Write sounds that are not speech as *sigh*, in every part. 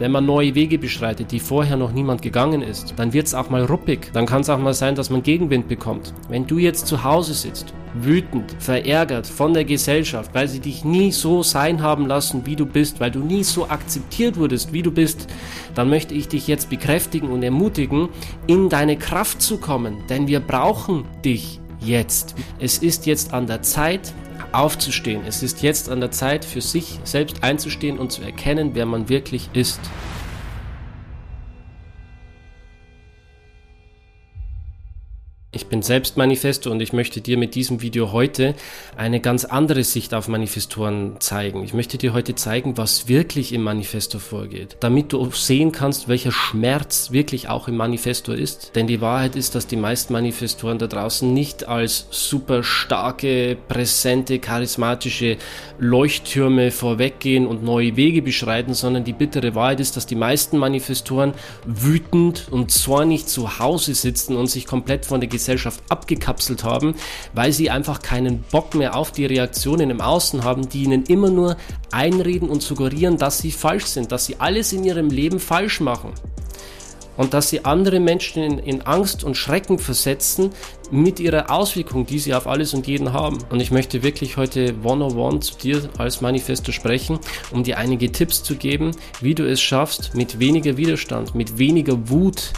Wenn man neue Wege beschreitet, die vorher noch niemand gegangen ist, dann wird es auch mal ruppig. Dann kann es auch mal sein, dass man Gegenwind bekommt. Wenn du jetzt zu Hause sitzt, wütend, verärgert von der Gesellschaft, weil sie dich nie so sein haben lassen, wie du bist, weil du nie so akzeptiert wurdest, wie du bist, dann möchte ich dich jetzt bekräftigen und ermutigen, in deine Kraft zu kommen. Denn wir brauchen dich jetzt. Es ist jetzt an der Zeit, aufzustehen. Es ist jetzt an der Zeit, für sich selbst einzustehen und zu erkennen, wer man wirklich ist. Ich bin selbst Manifesto und ich möchte dir mit diesem Video heute eine ganz andere Sicht auf Manifestoren zeigen. Ich möchte dir heute zeigen, was wirklich im Manifesto vorgeht, damit du sehen kannst, welcher Schmerz wirklich auch im Manifesto ist. Denn die Wahrheit ist, dass die meisten Manifestoren da draußen nicht als super starke, präsente, charismatische Leuchttürme vorweggehen und neue Wege beschreiten, sondern die bittere Wahrheit ist, dass die meisten Manifestoren wütend und zornig zu Hause sitzen und sich komplett von der Gesellschaft abgekapselt haben, weil sie einfach keinen Bock mehr auf die Reaktionen im Außen haben, die ihnen immer nur einreden und suggerieren, dass sie falsch sind, dass sie alles in ihrem Leben falsch machen und dass sie andere Menschen in, in, Angst und Schrecken versetzen mit ihrer Auswirkung, die sie auf alles und jeden haben. Und ich möchte wirklich heute one-on-one zu dir als Manifesto sprechen, um dir einige Tipps zu geben, wie du es schaffst, mit weniger Widerstand, mit weniger Wut,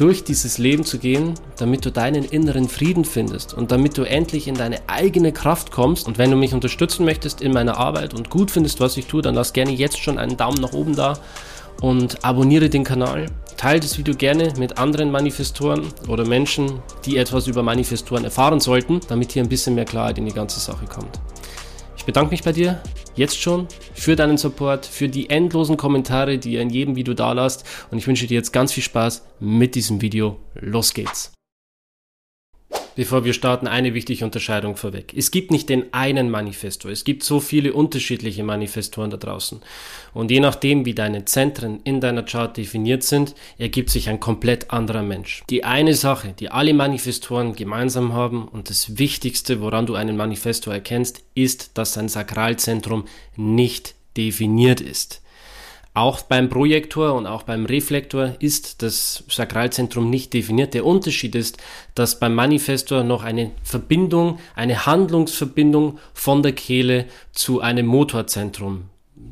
durch dieses Leben zu gehen, damit du deinen inneren Frieden findest und damit du endlich in deine eigene Kraft kommst. Und wenn du mich unterstützen möchtest in meiner Arbeit und gut findest, was ich tue, dann lass gerne jetzt schon einen Daumen nach oben da und abonniere den Kanal. Teile das Video gerne mit anderen Manifestoren oder Menschen, die etwas über Manifestoren erfahren sollten, damit hier ein bisschen mehr Klarheit in die ganze Sache kommt. Ich bedanke mich bei dir jetzt schon für deinen Support, für die endlosen Kommentare, die ihr in jedem Video da lasst und ich wünsche dir jetzt ganz viel Spaß mit diesem Video. Los geht's! Bevor wir starten, eine wichtige Unterscheidung vorweg. Es gibt nicht den einen Manifesto. Es gibt so viele unterschiedliche Manifestoren da draußen. Und je nachdem, wie deine Zentren in deiner Chart definiert sind, ergibt sich ein komplett anderer Mensch. Die eine Sache, die alle Manifestoren gemeinsam haben und das Wichtigste, woran du einen Manifesto erkennst, ist, dass sein Sakralzentrum nicht definiert ist. Auch beim Projektor und auch beim Reflektor ist das Sakralzentrum nicht definiert. Der Unterschied ist, dass beim Manifestor noch eine Verbindung, eine Handlungsverbindung von der Kehle zu einem Motorzentrum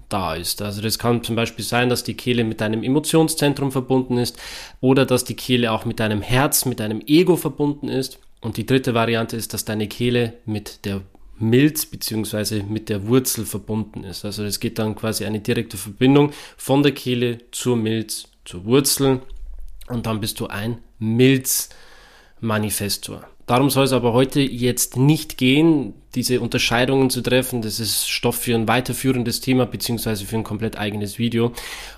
da ist. Also das kann zum Beispiel sein, dass die Kehle mit einem Emotionszentrum verbunden ist oder dass die Kehle auch mit deinem Herz, mit deinem Ego verbunden ist. Und die dritte Variante ist, dass deine Kehle mit der Milz beziehungsweise mit der Wurzel verbunden ist. Also es geht dann quasi eine direkte Verbindung von der Kehle zur Milz, zur Wurzel und dann bist du ein Milzmanifestor. Darum soll es aber heute jetzt nicht gehen, diese Unterscheidungen zu treffen. Das ist Stoff für ein weiterführendes Thema beziehungsweise für ein komplett eigenes Video.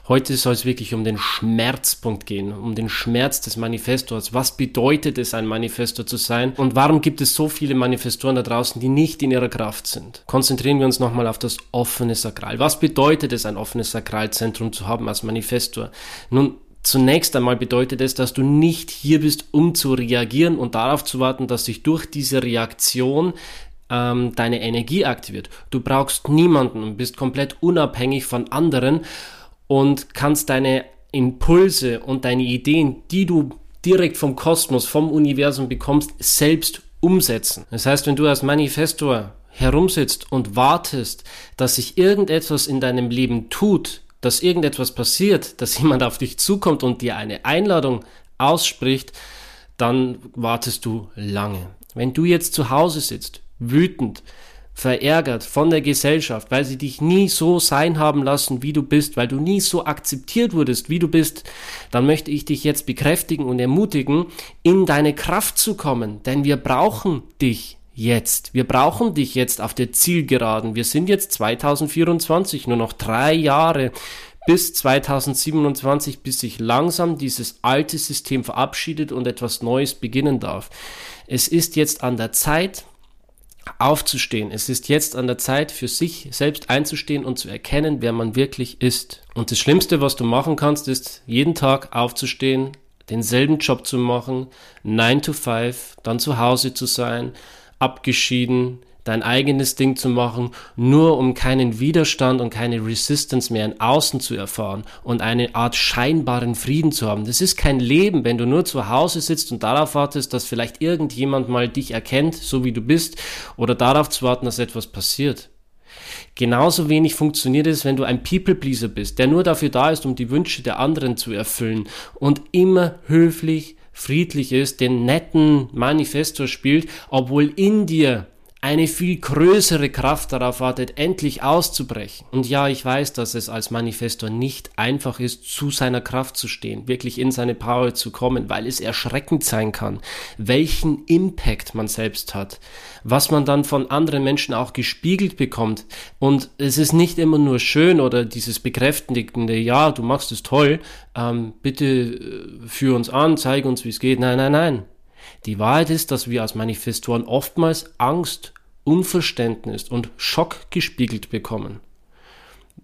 Heute soll es wirklich um den Schmerzpunkt gehen, um den Schmerz des Manifestors. Was bedeutet es, ein Manifestor zu sein? Und warum gibt es so viele Manifestoren da draußen, die nicht in ihrer Kraft sind? Konzentrieren wir uns nochmal auf das offene Sakral. Was bedeutet es, ein offenes Sakralzentrum zu haben als Manifestor? Nun, Zunächst einmal bedeutet es, dass du nicht hier bist, um zu reagieren und darauf zu warten, dass sich durch diese Reaktion ähm, deine Energie aktiviert. Du brauchst niemanden und bist komplett unabhängig von anderen und kannst deine Impulse und deine Ideen, die du direkt vom Kosmos, vom Universum bekommst, selbst umsetzen. Das heißt, wenn du als Manifestor herumsitzt und wartest, dass sich irgendetwas in deinem Leben tut, dass irgendetwas passiert, dass *laughs* jemand auf dich zukommt und dir eine Einladung ausspricht, dann wartest du lange. Wenn du jetzt zu Hause sitzt, wütend, verärgert von der Gesellschaft, weil sie dich nie so sein haben lassen, wie du bist, weil du nie so akzeptiert wurdest, wie du bist, dann möchte ich dich jetzt bekräftigen und ermutigen, in deine Kraft zu kommen, denn wir brauchen dich jetzt. Wir brauchen dich jetzt auf der Zielgeraden. Wir sind jetzt 2024, nur noch drei Jahre bis 2027, bis sich langsam dieses alte System verabschiedet und etwas Neues beginnen darf. Es ist jetzt an der Zeit, aufzustehen. Es ist jetzt an der Zeit, für sich selbst einzustehen und zu erkennen, wer man wirklich ist. Und das Schlimmste, was du machen kannst, ist, jeden Tag aufzustehen, denselben Job zu machen, 9 to 5, dann zu Hause zu sein, abgeschieden, dein eigenes Ding zu machen, nur um keinen Widerstand und keine Resistance mehr in Außen zu erfahren und eine Art scheinbaren Frieden zu haben. Das ist kein Leben, wenn du nur zu Hause sitzt und darauf wartest, dass vielleicht irgendjemand mal dich erkennt, so wie du bist, oder darauf zu warten, dass etwas passiert. Genauso wenig funktioniert es, wenn du ein People-Pleaser bist, der nur dafür da ist, um die Wünsche der anderen zu erfüllen und immer höflich, friedlich ist, den netten Manifestor spielt, obwohl in dir eine viel größere Kraft darauf wartet, endlich auszubrechen. Und ja, ich weiß, dass es als Manifestor nicht einfach ist, zu seiner Kraft zu stehen, wirklich in seine Power zu kommen, weil es erschreckend sein kann, welchen Impact man selbst hat, was man dann von anderen Menschen auch gespiegelt bekommt. Und es ist nicht immer nur schön oder dieses bekräftigende, ja, du machst es toll, ähm, bitte äh, führ uns an, zeig uns, wie es geht. Nein, nein, nein. Die Wahrheit ist, dass wir als Manifestoren oftmals Angst, Unverständnis und Schock gespiegelt bekommen.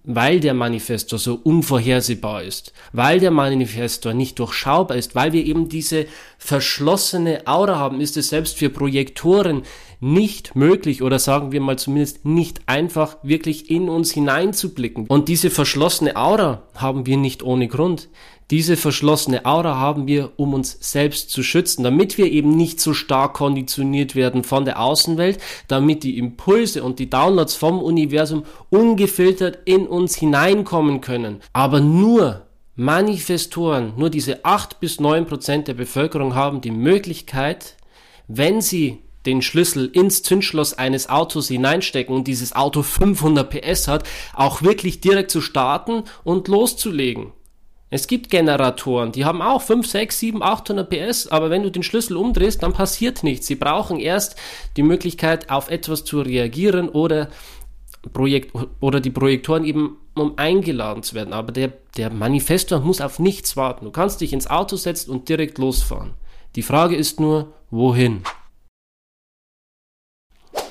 Weil der Manifestor so unvorhersehbar ist, weil der Manifestor nicht durchschaubar ist, weil wir eben diese verschlossene Aura haben, ist es selbst für Projektoren nicht möglich oder sagen wir mal zumindest nicht einfach wirklich in uns hineinzublicken. Und diese verschlossene Aura haben wir nicht ohne Grund. Diese verschlossene Aura haben wir, um uns selbst zu schützen, damit wir eben nicht so stark konditioniert werden von der Außenwelt, damit die Impulse und die Downloads vom Universum ungefiltert in uns hineinkommen können. Aber nur Manifestoren, nur diese acht bis neun Prozent der Bevölkerung haben die Möglichkeit, wenn sie den Schlüssel ins Zündschloss eines Autos hineinstecken und dieses Auto 500 PS hat, auch wirklich direkt zu starten und loszulegen. Es gibt Generatoren, die haben auch 5, 6, 7, 800 PS, aber wenn du den Schlüssel umdrehst, dann passiert nichts. Sie brauchen erst die Möglichkeit, auf etwas zu reagieren oder, Projekt, oder die Projektoren eben, um eingeladen zu werden. Aber der, der Manifestor muss auf nichts warten. Du kannst dich ins Auto setzen und direkt losfahren. Die Frage ist nur, wohin?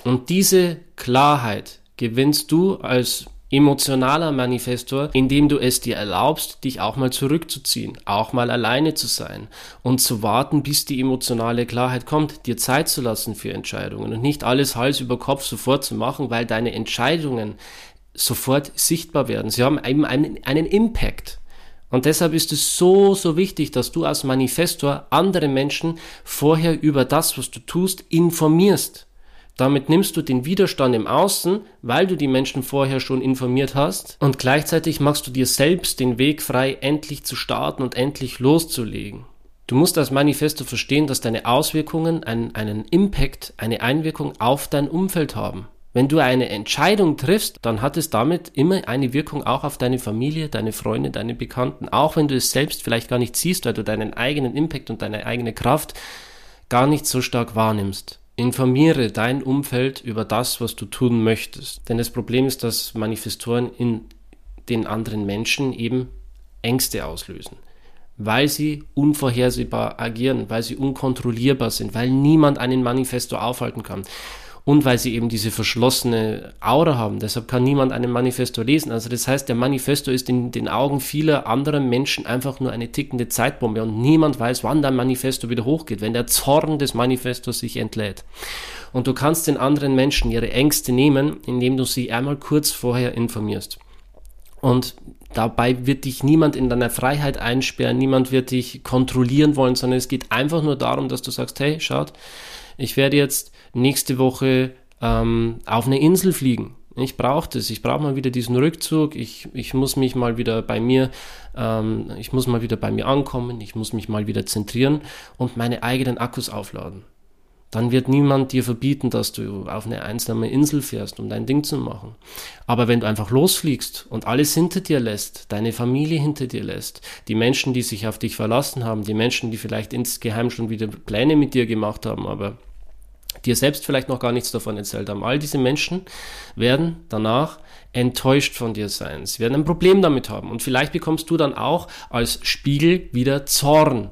Und diese Klarheit gewinnst du als emotionaler Manifestor, indem du es dir erlaubst, dich auch mal zurückzuziehen, auch mal alleine zu sein und zu warten, bis die emotionale Klarheit kommt, dir Zeit zu lassen für Entscheidungen und nicht alles Hals über Kopf sofort zu machen, weil deine Entscheidungen sofort sichtbar werden. Sie haben eben einen, einen Impact. Und deshalb ist es so, so wichtig, dass du als Manifestor andere Menschen vorher über das, was du tust, informierst. Damit nimmst du den Widerstand im Außen, weil du die Menschen vorher schon informiert hast und gleichzeitig machst du dir selbst den Weg frei, endlich zu starten und endlich loszulegen. Du musst als Manifesto verstehen, dass deine Auswirkungen einen, einen Impact, eine Einwirkung auf dein Umfeld haben. Wenn du eine Entscheidung triffst, dann hat es damit immer eine Wirkung auch auf deine Familie, deine Freunde, deine Bekannten, auch wenn du es selbst vielleicht gar nicht siehst, weil du deinen eigenen Impact und deine eigene Kraft gar nicht so stark wahrnimmst. Informiere dein Umfeld über das, was du tun möchtest. Denn das Problem ist, dass Manifestoren in den anderen Menschen eben Ängste auslösen, weil sie unvorhersehbar agieren, weil sie unkontrollierbar sind, weil niemand einen Manifestor aufhalten kann und weil sie eben diese verschlossene Aura haben. Deshalb kann niemand einen Manifesto lesen. Also das heißt, der Manifesto ist in den Augen vieler anderer Menschen einfach nur eine tickende Zeitbombe und niemand weiß, wann dein Manifesto wieder hochgeht, wenn der Zorn des Manifestos sich entlädt. Und du kannst den anderen Menschen ihre Ängste nehmen, indem du sie einmal kurz vorher informierst. Und dabei wird dich niemand in deiner Freiheit einsperren, niemand wird dich kontrollieren wollen, sondern es geht einfach nur darum, dass du sagst, hey, schaut, ich werde jetzt nächste Woche ähm, auf eine Insel fliegen. Ich brauche das, ich brauche mal wieder diesen Rückzug, ich, ich muss mich mal wieder bei mir, ähm, ich muss mal wieder bei mir ankommen, ich muss mich mal wieder zentrieren und meine eigenen Akkus aufladen. Dann wird niemand dir verbieten, dass du auf eine einsame Insel fährst, um dein Ding zu machen. Aber wenn du einfach losfliegst und alles hinter dir lässt, deine Familie hinter dir lässt, die Menschen, die sich auf dich verlassen haben, die Menschen, die vielleicht insgeheim schon wieder Pläne mit dir gemacht haben, aber dir selbst vielleicht noch gar nichts davon erzählt haben. All diese Menschen werden danach enttäuscht von dir sein. Sie werden ein Problem damit haben. Und vielleicht bekommst du dann auch als Spiegel wieder Zorn.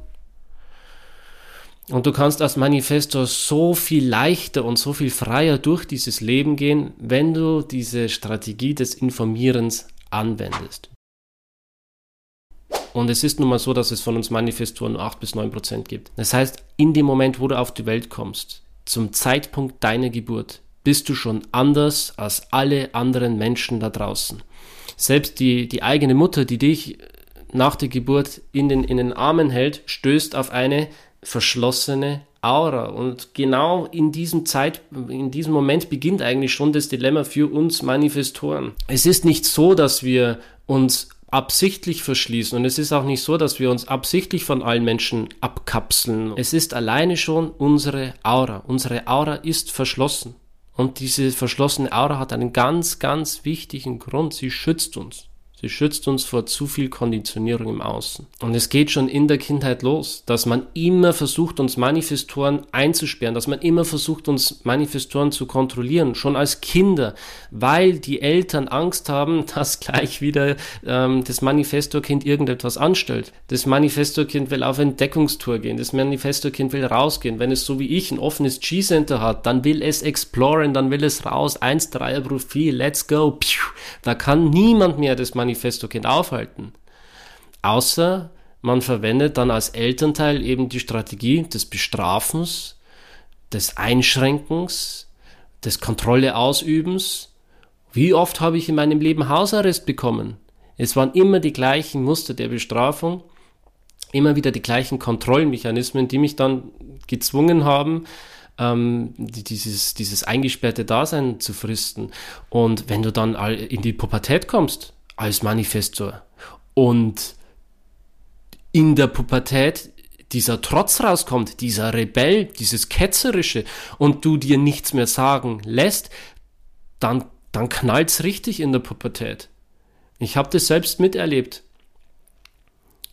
Und du kannst als Manifestor so viel leichter und so viel freier durch dieses Leben gehen, wenn du diese Strategie des Informierens anwendest. Und es ist nun mal so, dass es von uns Manifestoren nur 8 bis 9 Prozent gibt. Das heißt, in dem Moment, wo du auf die Welt kommst, zum Zeitpunkt deiner Geburt bist du schon anders als alle anderen Menschen da draußen. Selbst die, die eigene Mutter, die dich nach der Geburt in den, in den Armen hält, stößt auf eine verschlossene Aura. Und genau in diesem Zeit, in diesem Moment beginnt eigentlich schon das Dilemma für uns Manifestoren. Es ist nicht so, dass wir uns absichtlich verschließen und es ist auch nicht so, dass wir uns absichtlich von allen Menschen abkapseln. Es ist alleine schon unsere Aura. Unsere Aura ist verschlossen. Und diese verschlossene Aura hat einen ganz, ganz wichtigen Grund. Sie schützt uns. Sie schützt uns vor zu viel Konditionierung im Außen. Und es geht schon in der Kindheit los, dass man immer versucht, uns Manifestoren einzusperren, dass man immer versucht, uns Manifestoren zu kontrollieren, schon als Kinder, weil die Eltern Angst haben, *laughs* dass gleich wieder ähm, das Manifestorkind irgendetwas anstellt. Das Manifestorkind will auf Entdeckungstour gehen, das Manifestorkind will rausgehen. Wenn es so wie ich ein offenes G-Center hat, dann will es exploren, dann will es raus, 1-3er Profil, let's go. Da kann niemand mehr das Manifestor Manifesto-Kind aufhalten. Außer man verwendet dann als Elternteil eben die Strategie des Bestrafens, des Einschränkens, des Kontrolle ausübens. Wie oft habe ich in meinem Leben Hausarrest bekommen? Es waren immer die gleichen Muster der Bestrafung, immer wieder die gleichen Kontrollmechanismen, die mich dann gezwungen haben, ähm, dieses, dieses eingesperrte Dasein zu fristen. Und wenn du dann in die Pubertät kommst, als Manifestor. Und in der Pubertät dieser Trotz rauskommt, dieser Rebell, dieses Ketzerische und du dir nichts mehr sagen lässt, dann, dann knallt's richtig in der Pubertät. Ich habe das selbst miterlebt.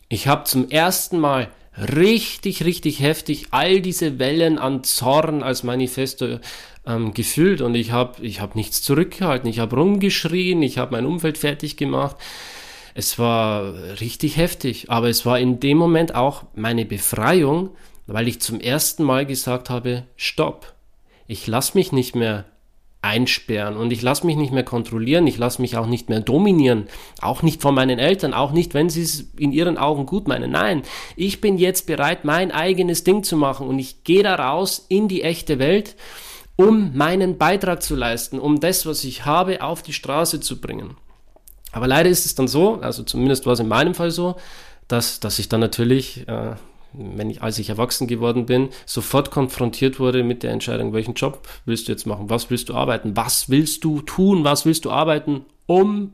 Ich habe zum ersten Mal richtig, richtig heftig all diese Wellen an Zorn als Manifesto ähm, gefühlt und ich habe ich hab nichts zurückgehalten. Ich habe rumgeschrien, ich habe mein Umfeld fertig gemacht. Es war richtig heftig, aber es war in dem Moment auch meine Befreiung, weil ich zum ersten Mal gesagt habe, stopp. Ich lasse mich nicht mehr einsperren und ich lasse mich nicht mehr kontrollieren, ich lasse mich auch nicht mehr dominieren, auch nicht von meinen Eltern, auch nicht, wenn sie es in ihren Augen gut meinen. Nein, ich bin jetzt bereit, mein eigenes Ding zu machen und ich gehe da raus in die echte Welt, um meinen Beitrag zu leisten, um das, was ich habe, auf die Straße zu bringen. Aber leider ist es dann so, also zumindest war es in meinem Fall so, dass, dass ich dann natürlich äh, wenn ich, als ich erwachsen geworden bin, sofort konfrontiert wurde mit der Entscheidung, welchen Job willst du jetzt machen, was willst du arbeiten, was willst du tun, was willst du arbeiten, um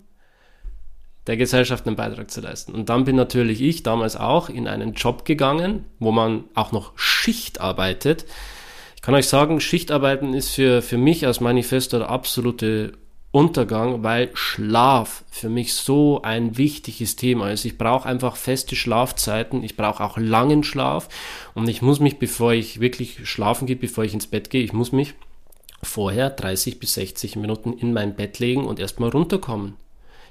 der Gesellschaft einen Beitrag zu leisten. Und dann bin natürlich ich damals auch in einen Job gegangen, wo man auch noch Schicht arbeitet. Ich kann euch sagen, Schichtarbeiten ist für, für mich als Manifesto der absolute Untergang, weil Schlaf für mich so ein wichtiges Thema ist. Ich brauche einfach feste Schlafzeiten, ich brauche auch langen Schlaf und ich muss mich, bevor ich wirklich schlafen gehe, bevor ich ins Bett gehe, ich muss mich vorher 30 bis 60 Minuten in mein Bett legen und erstmal runterkommen.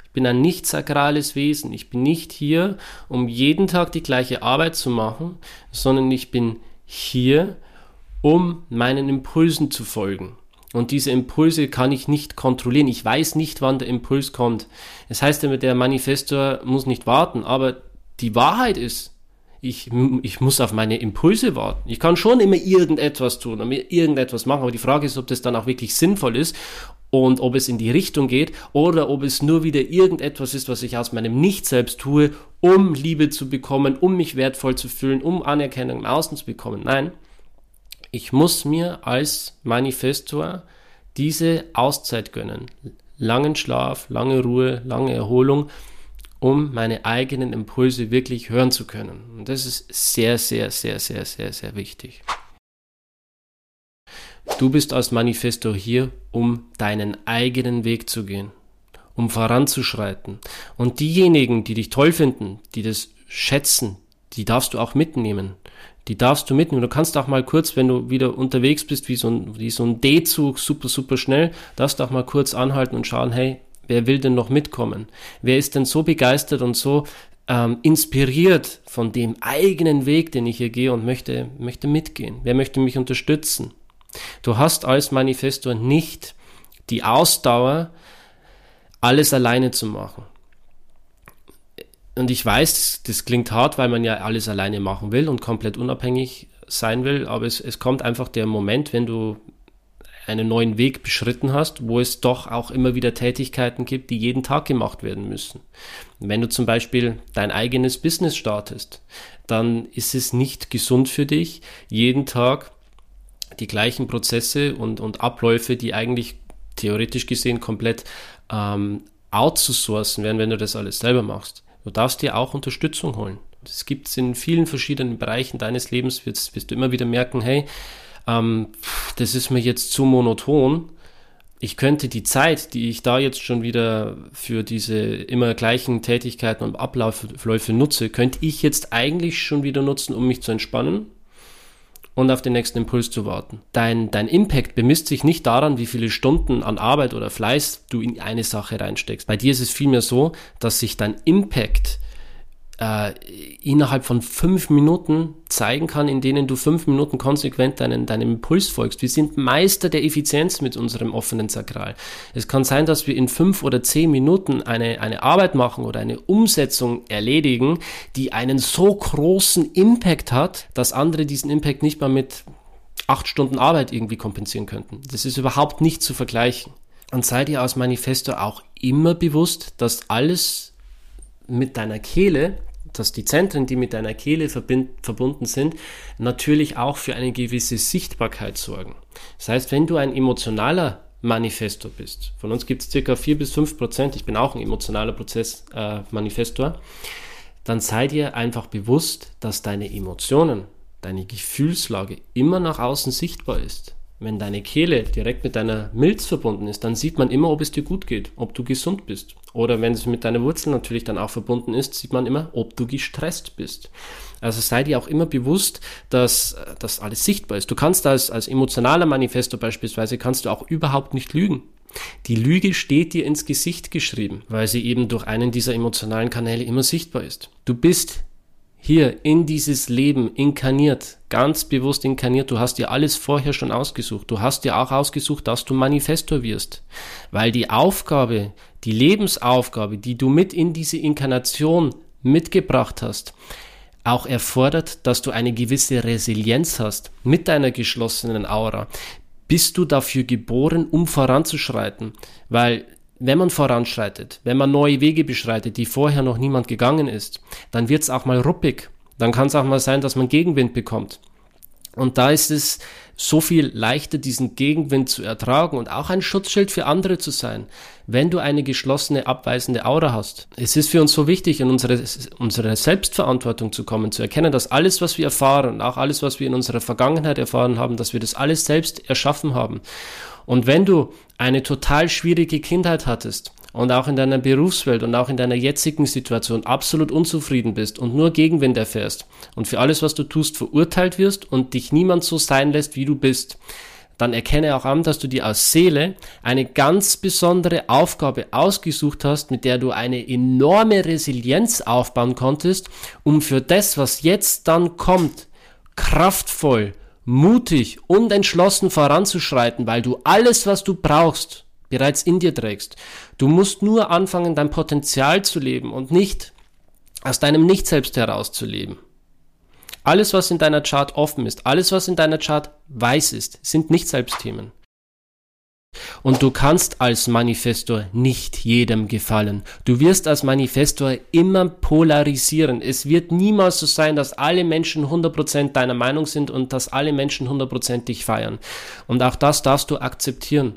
Ich bin ein nicht sakrales Wesen. Ich bin nicht hier, um jeden Tag die gleiche Arbeit zu machen, sondern ich bin hier, um meinen Impulsen zu folgen. Und diese Impulse kann ich nicht kontrollieren. Ich weiß nicht, wann der Impuls kommt. Das heißt immer, der Manifestor muss nicht warten, aber die Wahrheit ist, ich, ich muss auf meine Impulse warten. Ich kann schon immer irgendetwas tun und mir irgendetwas machen, aber die Frage ist, ob das dann auch wirklich sinnvoll ist und ob es in die Richtung geht oder ob es nur wieder irgendetwas ist, was ich aus meinem Nicht-Selbst tue, um Liebe zu bekommen, um mich wertvoll zu fühlen, um Anerkennung im Außen zu bekommen. Nein, ich muss mir als Manifestor diese Auszeit gönnen. Langen Schlaf, lange Ruhe, lange Erholung, um meine eigenen Impulse wirklich hören zu können. Und das ist sehr, sehr, sehr, sehr, sehr, sehr wichtig. Du bist als Manifestor hier, um deinen eigenen Weg zu gehen, um voranzuschreiten. Und diejenigen, die dich toll finden, die das schätzen, die darfst du auch mitnehmen die darfst du mitnehmen. Du kannst auch mal kurz, wenn du wieder unterwegs bist, wie so ein, wie so ein D-Zug, super, super schnell, darfst du auch mal kurz anhalten und schauen, hey, wer will denn noch mitkommen? Wer ist denn so begeistert und so ähm, inspiriert von dem eigenen Weg, den ich hier gehe und möchte, möchte mitgehen? Wer möchte mich unterstützen? Du hast als Manifestor nicht die Ausdauer, alles alleine zu machen und ich weiß, das klingt hart, weil man ja alles alleine machen will und komplett unabhängig sein will, aber es, es kommt einfach der Moment, wenn du einen neuen Weg beschritten hast, wo es doch auch immer wieder Tätigkeiten gibt, die jeden Tag gemacht werden müssen. Wenn du zum Beispiel dein eigenes Business startest, dann ist es nicht gesund für dich, jeden Tag die gleichen Prozesse und, und Abläufe, die eigentlich theoretisch gesehen komplett ähm, outzusourcen werden, wenn du das alles selber machst. Du darfst dir auch Unterstützung holen. Das gibt es in vielen verschiedenen Bereichen deines Lebens, wirst, wirst du immer wieder merken, hey, ähm, das ist mir jetzt zu monoton. Ich könnte die Zeit, die ich da jetzt schon wieder für diese immer gleichen Tätigkeiten und Abläufe nutze, könnte ich jetzt eigentlich schon wieder nutzen, um mich zu entspannen und auf den nächsten Impuls zu warten. Dein, dein Impact bemisst sich nicht daran, wie viele Stunden an Arbeit oder Fleiß du in eine Sache reinsteckst. Bei dir ist es vielmehr so, dass sich dein Impact äh, innerhalb von fünf Minuten zeigen kann, in denen du fünf Minuten konsequent deinen, deinem Impuls folgst. Wir sind Meister der Effizienz mit unserem offenen Sakral. Es kann sein, dass wir in fünf oder zehn Minuten eine, eine Arbeit machen oder eine Umsetzung erledigen, die einen so großen Impact hat, dass andere diesen Impact nicht mal mit acht Stunden Arbeit irgendwie kompensieren könnten. Das ist überhaupt nicht zu vergleichen. Und sei dir aus Manifesto auch immer bewusst, dass alles mit deiner Kehle dass die Zentren, die mit deiner Kehle verbunden sind, natürlich auch für eine gewisse Sichtbarkeit sorgen. Das heißt, wenn du ein emotionaler Manifestor bist, von uns gibt es circa 4 bis 5 Prozent, ich bin auch ein emotionaler Prozess äh, dann sei dir einfach bewusst, dass deine Emotionen, deine Gefühlslage immer nach außen sichtbar ist. Wenn deine Kehle direkt mit deiner Milz verbunden ist, dann sieht man immer, ob es dir gut geht, ob du gesund bist. Oder wenn es mit deiner Wurzel natürlich dann auch verbunden ist, sieht man immer, ob du gestresst bist. Also sei dir auch immer bewusst, dass das alles sichtbar ist. Du kannst als, als emotionaler Manifesto beispielsweise, kannst du auch überhaupt nicht lügen. Die Lüge steht dir ins Gesicht geschrieben, weil sie eben durch einen dieser emotionalen Kanäle immer sichtbar ist. Du bist hier in dieses Leben inkarniert, ganz bewusst inkarniert. Du hast dir alles vorher schon ausgesucht. Du hast dir auch ausgesucht, dass du Manifestor wirst. Weil die Aufgabe, die Lebensaufgabe, die du mit in diese Inkarnation mitgebracht hast, auch erfordert, dass du eine gewisse Resilienz hast mit deiner geschlossenen Aura. Bist du dafür geboren, um voranzuschreiten? Weil wenn man voranschreitet, wenn man neue Wege beschreitet, die vorher noch niemand gegangen ist, dann wird es auch mal ruppig. Dann kann es auch mal sein, dass man Gegenwind bekommt. Und da ist es so viel leichter, diesen Gegenwind zu ertragen und auch ein Schutzschild für andere zu sein, wenn du eine geschlossene, abweisende Aura hast. Es ist für uns so wichtig, in unsere, unsere Selbstverantwortung zu kommen, zu erkennen, dass alles, was wir erfahren auch alles, was wir in unserer Vergangenheit erfahren haben, dass wir das alles selbst erschaffen haben. Und wenn du eine total schwierige Kindheit hattest und auch in deiner Berufswelt und auch in deiner jetzigen Situation absolut unzufrieden bist und nur Gegenwind erfährst und für alles, was du tust, verurteilt wirst und dich niemand so sein lässt, wie du bist, dann erkenne auch an, dass du dir aus Seele eine ganz besondere Aufgabe ausgesucht hast, mit der du eine enorme Resilienz aufbauen konntest, um für das, was jetzt dann kommt, kraftvoll mutig und entschlossen voranzuschreiten, weil du alles, was du brauchst, bereits in dir trägst. Du musst nur anfangen, dein Potenzial zu leben und nicht aus deinem Nicht-Selbst herauszuleben. Alles, was in deiner Chart offen ist, alles, was in deiner Chart weiß ist, sind Nicht-Selbstthemen. Und du kannst als Manifestor nicht jedem gefallen. Du wirst als Manifestor immer polarisieren. Es wird niemals so sein, dass alle Menschen 100% deiner Meinung sind und dass alle Menschen 100% dich feiern. Und auch das darfst du akzeptieren.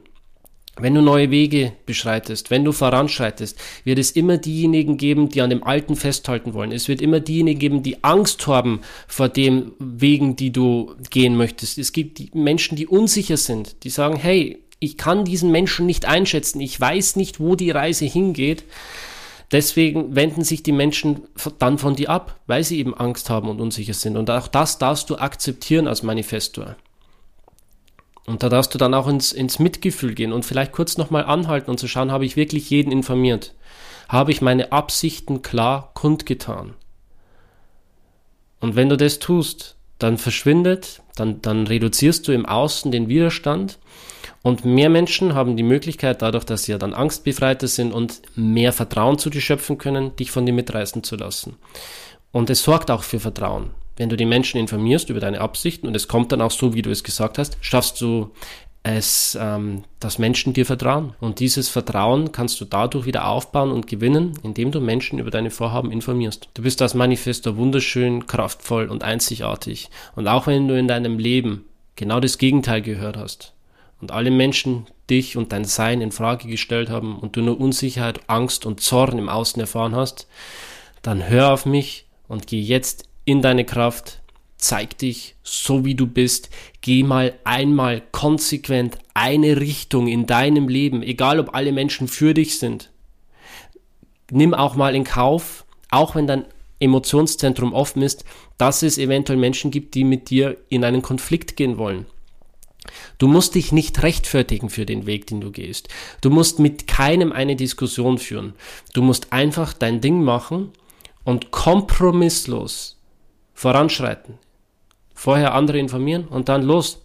Wenn du neue Wege beschreitest, wenn du voranschreitest, wird es immer diejenigen geben, die an dem Alten festhalten wollen. Es wird immer diejenigen geben, die Angst haben vor dem Wegen, die du gehen möchtest. Es gibt die Menschen, die unsicher sind, die sagen, hey, ich kann diesen Menschen nicht einschätzen. Ich weiß nicht, wo die Reise hingeht. Deswegen wenden sich die Menschen dann von dir ab, weil sie eben Angst haben und unsicher sind. Und auch das darfst du akzeptieren als Manifestor. Und da darfst du dann auch ins, ins Mitgefühl gehen und vielleicht kurz nochmal anhalten und zu schauen, habe ich wirklich jeden informiert? Habe ich meine Absichten klar kundgetan? Und wenn du das tust, dann verschwindet, dann, dann reduzierst du im Außen den Widerstand und mehr Menschen haben die Möglichkeit, dadurch, dass sie ja dann angstbefreiter sind und mehr Vertrauen zu dir schöpfen können, dich von dir mitreißen zu lassen. Und es sorgt auch für Vertrauen. Wenn du die Menschen informierst über deine Absichten und es kommt dann auch so, wie du es gesagt hast, schaffst du es, ähm, dass Menschen dir vertrauen. Und dieses Vertrauen kannst du dadurch wieder aufbauen und gewinnen, indem du Menschen über deine Vorhaben informierst. Du bist als Manifestor wunderschön, kraftvoll und einzigartig. Und auch wenn du in deinem Leben genau das Gegenteil gehört hast und alle Menschen dich und dein Sein in Frage gestellt haben und du nur Unsicherheit, Angst und Zorn im Außen erfahren hast, dann hör auf mich und geh jetzt in deine Kraft, zeig dich so wie du bist, geh mal einmal konsequent eine Richtung in deinem Leben, egal ob alle Menschen für dich sind. Nimm auch mal in Kauf, auch wenn dein Emotionszentrum offen ist, dass es eventuell Menschen gibt, die mit dir in einen Konflikt gehen wollen. Du musst dich nicht rechtfertigen für den Weg, den du gehst. Du musst mit keinem eine Diskussion führen. Du musst einfach dein Ding machen und kompromisslos voranschreiten. Vorher andere informieren und dann los.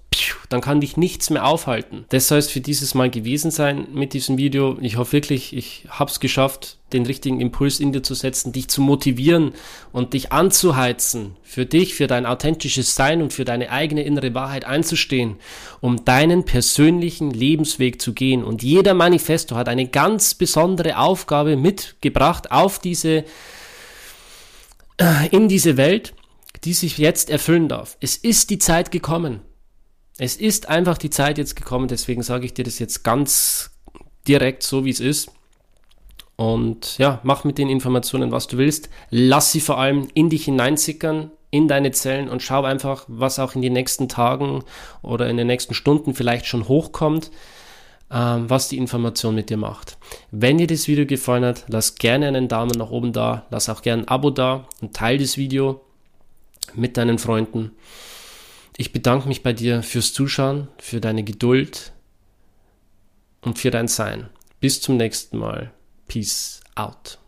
Dann kann dich nichts mehr aufhalten. Das soll es für dieses Mal gewesen sein mit diesem Video. Ich hoffe wirklich, ich habe es geschafft, den richtigen Impuls in dir zu setzen, dich zu motivieren und dich anzuheizen, für dich, für dein authentisches Sein und für deine eigene innere Wahrheit einzustehen, um deinen persönlichen Lebensweg zu gehen. Und jeder Manifesto hat eine ganz besondere Aufgabe mitgebracht auf diese, äh, in diese Welt die sich jetzt erfüllen darf. Es ist die Zeit gekommen. Es ist einfach die Zeit jetzt gekommen, deswegen sage ich dir das jetzt ganz direkt so, wie es ist. Und ja, mach mit den Informationen, was du willst. Lass sie vor allem in dich hineinsickern, in deine Zellen und schau einfach, was auch in den nächsten Tagen oder in den nächsten Stunden vielleicht schon hochkommt, ähm, was die Information mit dir macht. Wenn dir das Video gefallen hat, lass gerne einen Daumen nach oben da, lass auch gerne ein Abo da und teile das Video mit deinen Freunden. Ich bedanke mich bei dir fürs Zuschauen, für deine Geduld und für dein Sein. Bis zum nächsten Mal. Peace out.